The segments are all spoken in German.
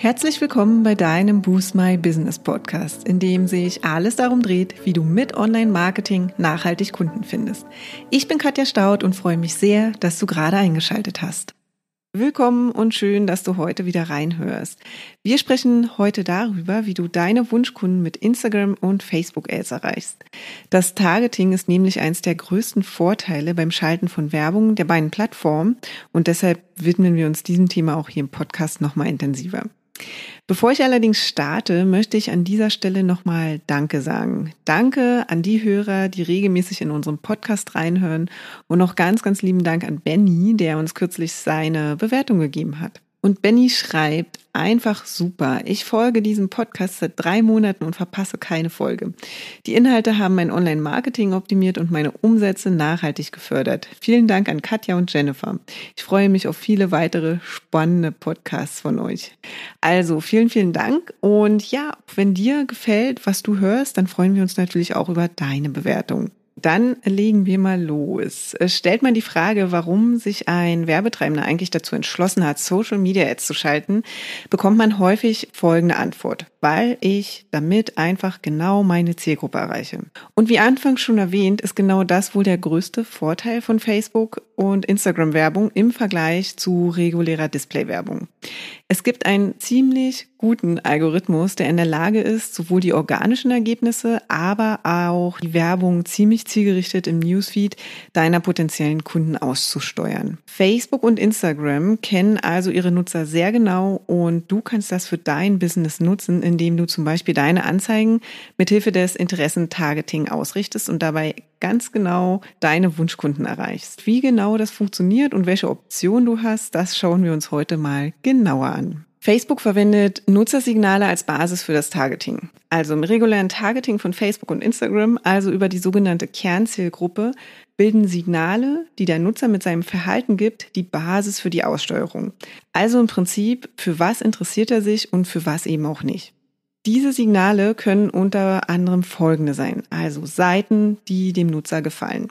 Herzlich willkommen bei deinem Boost My Business Podcast, in dem sich alles darum dreht, wie du mit Online-Marketing nachhaltig Kunden findest. Ich bin Katja Staud und freue mich sehr, dass du gerade eingeschaltet hast. Willkommen und schön, dass du heute wieder reinhörst. Wir sprechen heute darüber, wie du deine Wunschkunden mit Instagram und Facebook Ads erreichst. Das Targeting ist nämlich eines der größten Vorteile beim Schalten von Werbung der beiden Plattformen und deshalb widmen wir uns diesem Thema auch hier im Podcast nochmal intensiver. Bevor ich allerdings starte, möchte ich an dieser Stelle nochmal Danke sagen. Danke an die Hörer, die regelmäßig in unserem Podcast reinhören und noch ganz, ganz lieben Dank an Benny, der uns kürzlich seine Bewertung gegeben hat. Und Benny schreibt, einfach super. Ich folge diesem Podcast seit drei Monaten und verpasse keine Folge. Die Inhalte haben mein Online-Marketing optimiert und meine Umsätze nachhaltig gefördert. Vielen Dank an Katja und Jennifer. Ich freue mich auf viele weitere spannende Podcasts von euch. Also vielen, vielen Dank. Und ja, wenn dir gefällt, was du hörst, dann freuen wir uns natürlich auch über deine Bewertung. Dann legen wir mal los. Stellt man die Frage, warum sich ein Werbetreibender eigentlich dazu entschlossen hat, Social Media Ads zu schalten, bekommt man häufig folgende Antwort. Weil ich damit einfach genau meine Zielgruppe erreiche. Und wie anfangs schon erwähnt, ist genau das wohl der größte Vorteil von Facebook und Instagram Werbung im Vergleich zu regulärer Display Werbung. Es gibt einen ziemlich guten Algorithmus, der in der Lage ist, sowohl die organischen Ergebnisse, aber auch die Werbung ziemlich zielgerichtet im Newsfeed deiner potenziellen Kunden auszusteuern. Facebook und Instagram kennen also ihre Nutzer sehr genau und du kannst das für dein Business nutzen, indem du zum Beispiel deine Anzeigen mithilfe des Interessentargeting ausrichtest und dabei ganz genau deine Wunschkunden erreichst. Wie genau das funktioniert und welche Optionen du hast, das schauen wir uns heute mal genauer an. Facebook verwendet Nutzersignale als Basis für das Targeting. Also im regulären Targeting von Facebook und Instagram, also über die sogenannte Kernzielgruppe, bilden Signale, die der Nutzer mit seinem Verhalten gibt, die Basis für die Aussteuerung. Also im Prinzip, für was interessiert er sich und für was eben auch nicht. Diese Signale können unter anderem folgende sein. Also Seiten, die dem Nutzer gefallen.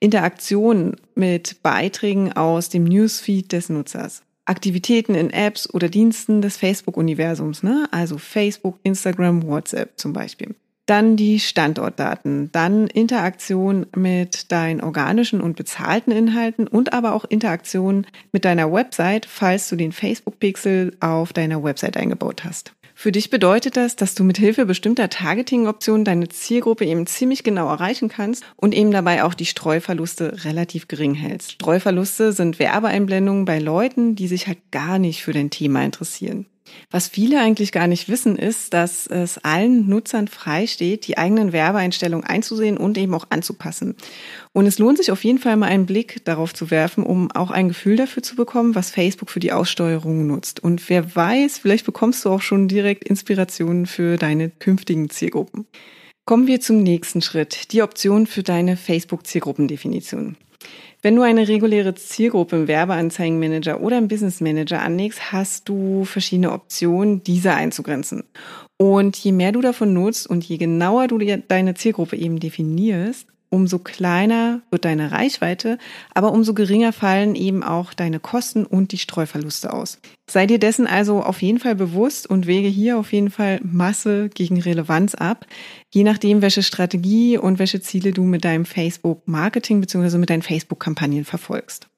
Interaktionen mit Beiträgen aus dem Newsfeed des Nutzers. Aktivitäten in Apps oder Diensten des Facebook-Universums, ne? also Facebook, Instagram, WhatsApp zum Beispiel. Dann die Standortdaten, dann Interaktion mit deinen organischen und bezahlten Inhalten und aber auch Interaktion mit deiner Website, falls du den Facebook-Pixel auf deiner Website eingebaut hast. Für dich bedeutet das, dass du mit Hilfe bestimmter Targeting-Optionen deine Zielgruppe eben ziemlich genau erreichen kannst und eben dabei auch die Streuverluste relativ gering hältst. Streuverluste sind Werbeeinblendungen bei Leuten, die sich halt gar nicht für dein Thema interessieren. Was viele eigentlich gar nicht wissen, ist, dass es allen Nutzern freisteht, die eigenen Werbeeinstellungen einzusehen und eben auch anzupassen. Und es lohnt sich auf jeden Fall mal einen Blick darauf zu werfen, um auch ein Gefühl dafür zu bekommen, was Facebook für die Aussteuerung nutzt. Und wer weiß, vielleicht bekommst du auch schon direkt Inspirationen für deine künftigen Zielgruppen. Kommen wir zum nächsten Schritt, die Option für deine Facebook-Zielgruppendefinition. Wenn du eine reguläre Zielgruppe im Werbeanzeigenmanager oder im Business Manager anlegst, hast du verschiedene Optionen, diese einzugrenzen. Und je mehr du davon nutzt und je genauer du deine Zielgruppe eben definierst, umso kleiner wird deine Reichweite, aber umso geringer fallen eben auch deine Kosten und die Streuverluste aus. Sei dir dessen also auf jeden Fall bewusst und wege hier auf jeden Fall Masse gegen Relevanz ab, je nachdem, welche Strategie und welche Ziele du mit deinem Facebook-Marketing bzw. mit deinen Facebook-Kampagnen verfolgst.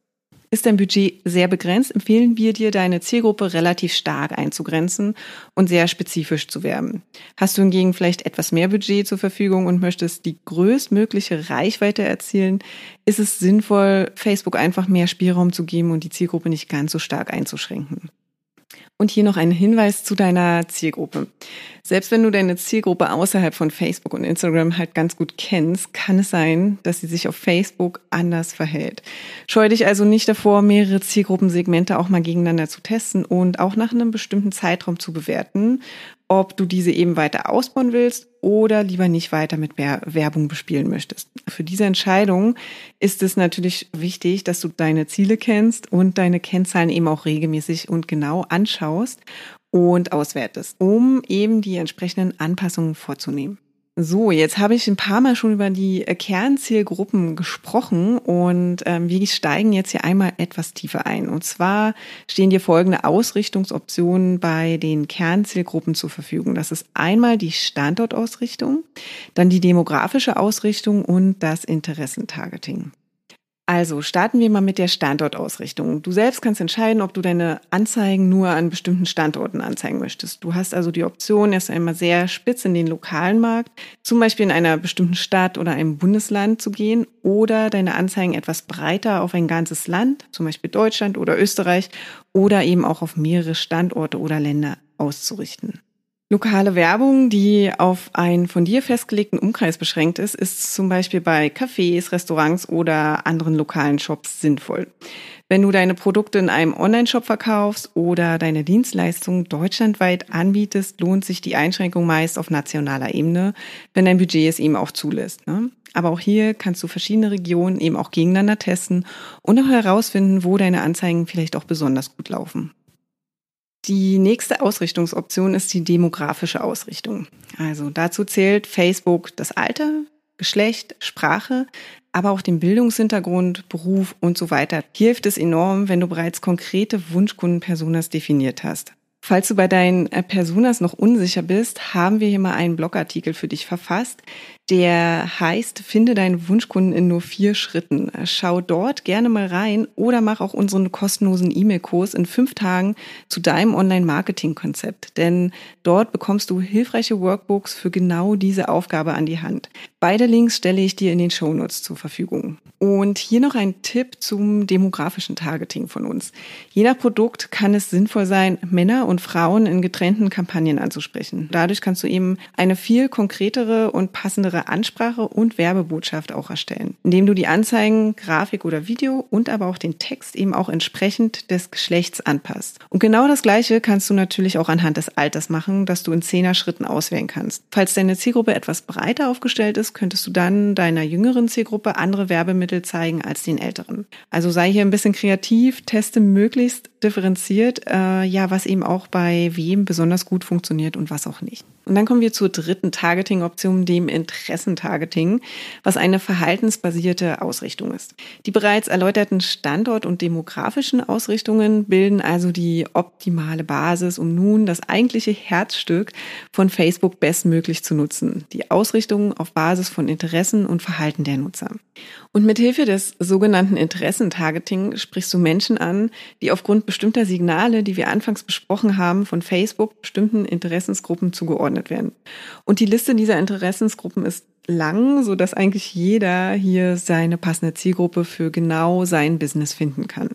Ist dein Budget sehr begrenzt, empfehlen wir dir, deine Zielgruppe relativ stark einzugrenzen und sehr spezifisch zu werben. Hast du hingegen vielleicht etwas mehr Budget zur Verfügung und möchtest die größtmögliche Reichweite erzielen, ist es sinnvoll, Facebook einfach mehr Spielraum zu geben und die Zielgruppe nicht ganz so stark einzuschränken. Und hier noch ein Hinweis zu deiner Zielgruppe. Selbst wenn du deine Zielgruppe außerhalb von Facebook und Instagram halt ganz gut kennst, kann es sein, dass sie sich auf Facebook anders verhält. Scheu dich also nicht davor, mehrere Zielgruppensegmente auch mal gegeneinander zu testen und auch nach einem bestimmten Zeitraum zu bewerten ob du diese eben weiter ausbauen willst oder lieber nicht weiter mit Werbung bespielen möchtest. Für diese Entscheidung ist es natürlich wichtig, dass du deine Ziele kennst und deine Kennzahlen eben auch regelmäßig und genau anschaust und auswertest, um eben die entsprechenden Anpassungen vorzunehmen. So, jetzt habe ich ein paar Mal schon über die äh, Kernzielgruppen gesprochen und ähm, wir steigen jetzt hier einmal etwas tiefer ein. Und zwar stehen dir folgende Ausrichtungsoptionen bei den Kernzielgruppen zur Verfügung. Das ist einmal die Standortausrichtung, dann die demografische Ausrichtung und das Interessentargeting. Also starten wir mal mit der Standortausrichtung. Du selbst kannst entscheiden, ob du deine Anzeigen nur an bestimmten Standorten anzeigen möchtest. Du hast also die Option, erst einmal sehr spitz in den lokalen Markt, zum Beispiel in einer bestimmten Stadt oder einem Bundesland zu gehen oder deine Anzeigen etwas breiter auf ein ganzes Land, zum Beispiel Deutschland oder Österreich oder eben auch auf mehrere Standorte oder Länder auszurichten. Lokale Werbung, die auf einen von dir festgelegten Umkreis beschränkt ist, ist zum Beispiel bei Cafés, Restaurants oder anderen lokalen Shops sinnvoll. Wenn du deine Produkte in einem Online-Shop verkaufst oder deine Dienstleistungen deutschlandweit anbietest, lohnt sich die Einschränkung meist auf nationaler Ebene, wenn dein Budget es eben auch zulässt. Ne? Aber auch hier kannst du verschiedene Regionen eben auch gegeneinander testen und auch herausfinden, wo deine Anzeigen vielleicht auch besonders gut laufen. Die nächste Ausrichtungsoption ist die demografische Ausrichtung. Also dazu zählt Facebook das Alter, Geschlecht, Sprache, aber auch den Bildungshintergrund, Beruf und so weiter. Hier hilft es enorm, wenn du bereits konkrete Wunschkundenpersonas definiert hast. Falls du bei deinen äh, Personas noch unsicher bist, haben wir hier mal einen Blogartikel für dich verfasst, der heißt, finde deinen Wunschkunden in nur vier Schritten. Schau dort gerne mal rein oder mach auch unseren kostenlosen E-Mail-Kurs in fünf Tagen zu deinem Online-Marketing-Konzept. Denn dort bekommst du hilfreiche Workbooks für genau diese Aufgabe an die Hand. Beide Links stelle ich dir in den Shownotes zur Verfügung. Und hier noch ein Tipp zum demografischen Targeting von uns. Je nach Produkt kann es sinnvoll sein, Männer und Frauen in getrennten Kampagnen anzusprechen. Dadurch kannst du eben eine viel konkretere und passende besondere Ansprache und Werbebotschaft auch erstellen, indem du die Anzeigen, Grafik oder Video und aber auch den Text eben auch entsprechend des Geschlechts anpasst. Und genau das Gleiche kannst du natürlich auch anhand des Alters machen, dass du in zehner Schritten auswählen kannst. Falls deine Zielgruppe etwas breiter aufgestellt ist, könntest du dann deiner jüngeren Zielgruppe andere Werbemittel zeigen als den älteren. Also sei hier ein bisschen kreativ, teste möglichst differenziert, äh, ja, was eben auch bei wem besonders gut funktioniert und was auch nicht. Und dann kommen wir zur dritten Targeting-Option, dem Interessentargeting, was eine verhaltensbasierte Ausrichtung ist. Die bereits erläuterten Standort- und demografischen Ausrichtungen bilden also die optimale Basis, um nun das eigentliche Herzstück von Facebook bestmöglich zu nutzen. Die Ausrichtung auf Basis von Interessen und Verhalten der Nutzer. Und mit Hilfe des sogenannten Interessentargeting sprichst du Menschen an, die aufgrund bestimmter Signale, die wir anfangs besprochen haben, von Facebook bestimmten Interessensgruppen zugeordnet werden. Und die Liste dieser Interessensgruppen ist lang, so dass eigentlich jeder hier seine passende Zielgruppe für genau sein Business finden kann.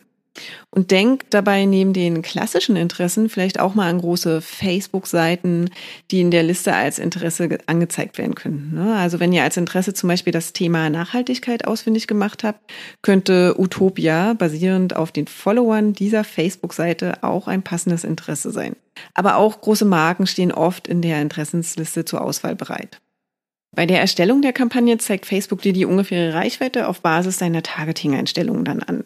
Und denk dabei neben den klassischen Interessen vielleicht auch mal an große Facebook-Seiten, die in der Liste als Interesse angezeigt werden könnten. Ne? Also wenn ihr als Interesse zum Beispiel das Thema Nachhaltigkeit ausfindig gemacht habt, könnte Utopia basierend auf den Followern dieser Facebook-Seite auch ein passendes Interesse sein. Aber auch große Marken stehen oft in der Interessensliste zur Auswahl bereit. Bei der Erstellung der Kampagne zeigt Facebook dir die ungefähre Reichweite auf Basis deiner Targeting-Einstellungen dann an.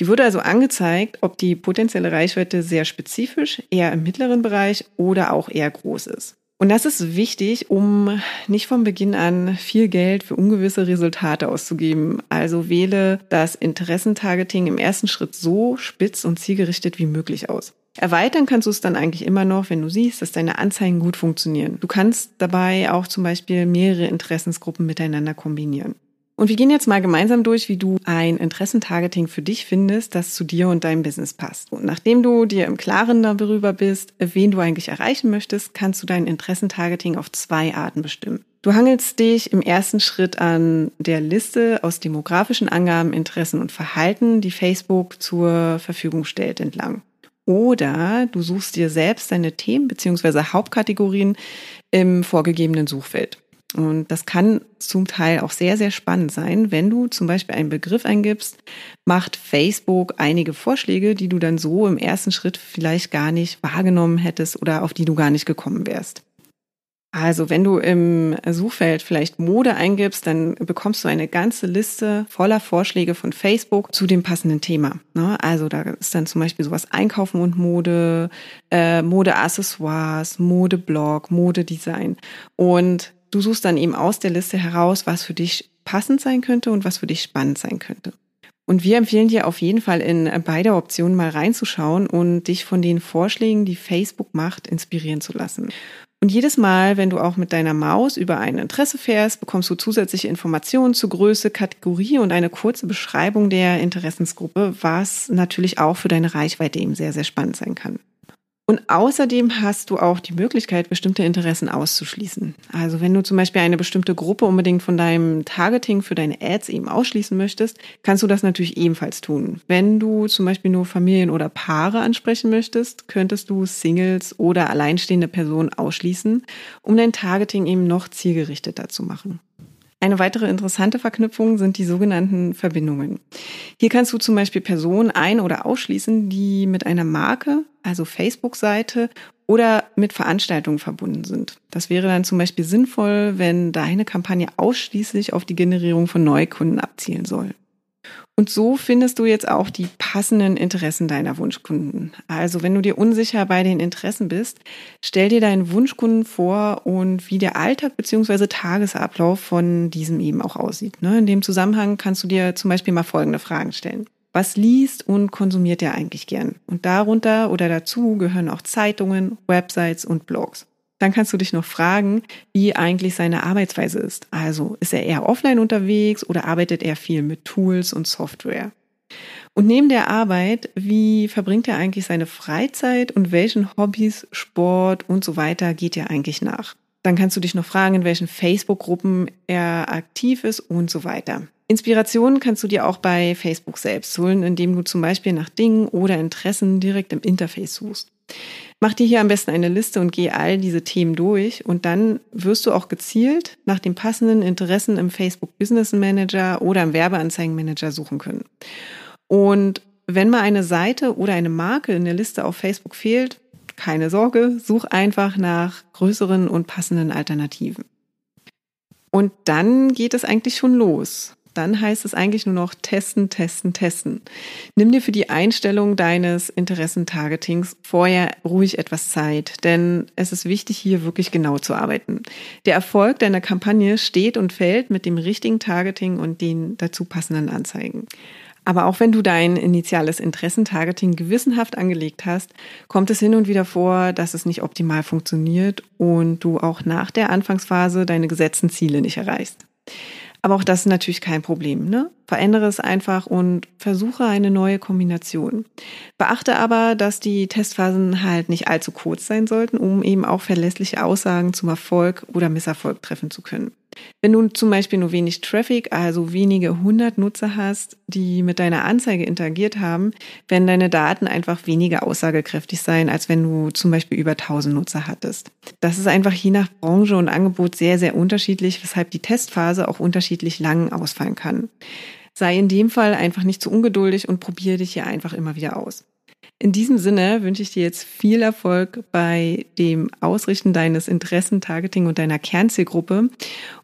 Die wurde also angezeigt, ob die potenzielle Reichweite sehr spezifisch, eher im mittleren Bereich oder auch eher groß ist. Und das ist wichtig, um nicht von Beginn an viel Geld für ungewisse Resultate auszugeben. Also wähle das Interessentargeting im ersten Schritt so spitz und zielgerichtet wie möglich aus. Erweitern kannst du es dann eigentlich immer noch, wenn du siehst, dass deine Anzeigen gut funktionieren. Du kannst dabei auch zum Beispiel mehrere Interessensgruppen miteinander kombinieren. Und wir gehen jetzt mal gemeinsam durch, wie du ein Interessentargeting für dich findest, das zu dir und deinem Business passt. Und nachdem du dir im Klaren darüber bist, wen du eigentlich erreichen möchtest, kannst du dein Interessentargeting auf zwei Arten bestimmen. Du hangelst dich im ersten Schritt an der Liste aus demografischen Angaben, Interessen und Verhalten, die Facebook zur Verfügung stellt, entlang. Oder du suchst dir selbst deine Themen beziehungsweise Hauptkategorien im vorgegebenen Suchfeld. Und das kann zum Teil auch sehr, sehr spannend sein. Wenn du zum Beispiel einen Begriff eingibst, macht Facebook einige Vorschläge, die du dann so im ersten Schritt vielleicht gar nicht wahrgenommen hättest oder auf die du gar nicht gekommen wärst. Also wenn du im Suchfeld vielleicht Mode eingibst, dann bekommst du eine ganze Liste voller Vorschläge von Facebook zu dem passenden Thema. Ne? Also da ist dann zum Beispiel sowas Einkaufen und Mode, äh, Modeaccessoires, Modeblog, Modedesign. Und du suchst dann eben aus der Liste heraus, was für dich passend sein könnte und was für dich spannend sein könnte. Und wir empfehlen dir auf jeden Fall in beide Optionen mal reinzuschauen und dich von den Vorschlägen, die Facebook macht, inspirieren zu lassen. Und jedes Mal, wenn du auch mit deiner Maus über ein Interesse fährst, bekommst du zusätzliche Informationen zur Größe, Kategorie und eine kurze Beschreibung der Interessensgruppe, was natürlich auch für deine Reichweite eben sehr, sehr spannend sein kann. Und außerdem hast du auch die Möglichkeit, bestimmte Interessen auszuschließen. Also wenn du zum Beispiel eine bestimmte Gruppe unbedingt von deinem Targeting für deine Ads eben ausschließen möchtest, kannst du das natürlich ebenfalls tun. Wenn du zum Beispiel nur Familien oder Paare ansprechen möchtest, könntest du Singles oder alleinstehende Personen ausschließen, um dein Targeting eben noch zielgerichteter zu machen. Eine weitere interessante Verknüpfung sind die sogenannten Verbindungen. Hier kannst du zum Beispiel Personen ein- oder ausschließen, die mit einer Marke, also Facebook-Seite oder mit Veranstaltungen verbunden sind. Das wäre dann zum Beispiel sinnvoll, wenn deine Kampagne ausschließlich auf die Generierung von Neukunden abzielen soll. Und so findest du jetzt auch die passenden Interessen deiner Wunschkunden. Also wenn du dir unsicher bei den Interessen bist, stell dir deinen Wunschkunden vor und wie der Alltag bzw. Tagesablauf von diesem eben auch aussieht. Ne? In dem Zusammenhang kannst du dir zum Beispiel mal folgende Fragen stellen. Was liest und konsumiert er eigentlich gern? Und darunter oder dazu gehören auch Zeitungen, Websites und Blogs. Dann kannst du dich noch fragen, wie eigentlich seine Arbeitsweise ist. Also ist er eher offline unterwegs oder arbeitet er viel mit Tools und Software? Und neben der Arbeit, wie verbringt er eigentlich seine Freizeit und welchen Hobbys, Sport und so weiter geht er eigentlich nach? Dann kannst du dich noch fragen, in welchen Facebook-Gruppen er aktiv ist und so weiter. Inspirationen kannst du dir auch bei Facebook selbst holen, indem du zum Beispiel nach Dingen oder Interessen direkt im Interface suchst. Mach dir hier am besten eine Liste und geh all diese Themen durch und dann wirst du auch gezielt nach den passenden Interessen im Facebook Business Manager oder im Werbeanzeigenmanager suchen können. Und wenn mal eine Seite oder eine Marke in der Liste auf Facebook fehlt, keine Sorge, such einfach nach größeren und passenden Alternativen. Und dann geht es eigentlich schon los dann heißt es eigentlich nur noch testen, testen, testen. Nimm dir für die Einstellung deines Interessentargetings vorher ruhig etwas Zeit, denn es ist wichtig, hier wirklich genau zu arbeiten. Der Erfolg deiner Kampagne steht und fällt mit dem richtigen Targeting und den dazu passenden Anzeigen. Aber auch wenn du dein initiales Interessentargeting gewissenhaft angelegt hast, kommt es hin und wieder vor, dass es nicht optimal funktioniert und du auch nach der Anfangsphase deine gesetzten Ziele nicht erreichst. Aber auch das ist natürlich kein Problem. Ne? Verändere es einfach und versuche eine neue Kombination. Beachte aber, dass die Testphasen halt nicht allzu kurz sein sollten, um eben auch verlässliche Aussagen zum Erfolg oder Misserfolg treffen zu können. Wenn du zum Beispiel nur wenig Traffic, also wenige hundert Nutzer hast, die mit deiner Anzeige interagiert haben, werden deine Daten einfach weniger aussagekräftig sein, als wenn du zum Beispiel über 1000 Nutzer hattest. Das ist einfach je nach Branche und Angebot sehr, sehr unterschiedlich, weshalb die Testphase auch unterschiedlich lang ausfallen kann. Sei in dem Fall einfach nicht zu ungeduldig und probiere dich hier einfach immer wieder aus. In diesem Sinne wünsche ich dir jetzt viel Erfolg bei dem Ausrichten deines Interessentargeting und deiner Kernzielgruppe.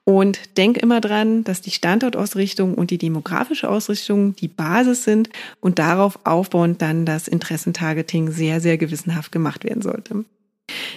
Und denk immer dran, dass die Standortausrichtung und die demografische Ausrichtung die Basis sind und darauf aufbauend dann das Interessentargeting sehr, sehr gewissenhaft gemacht werden sollte.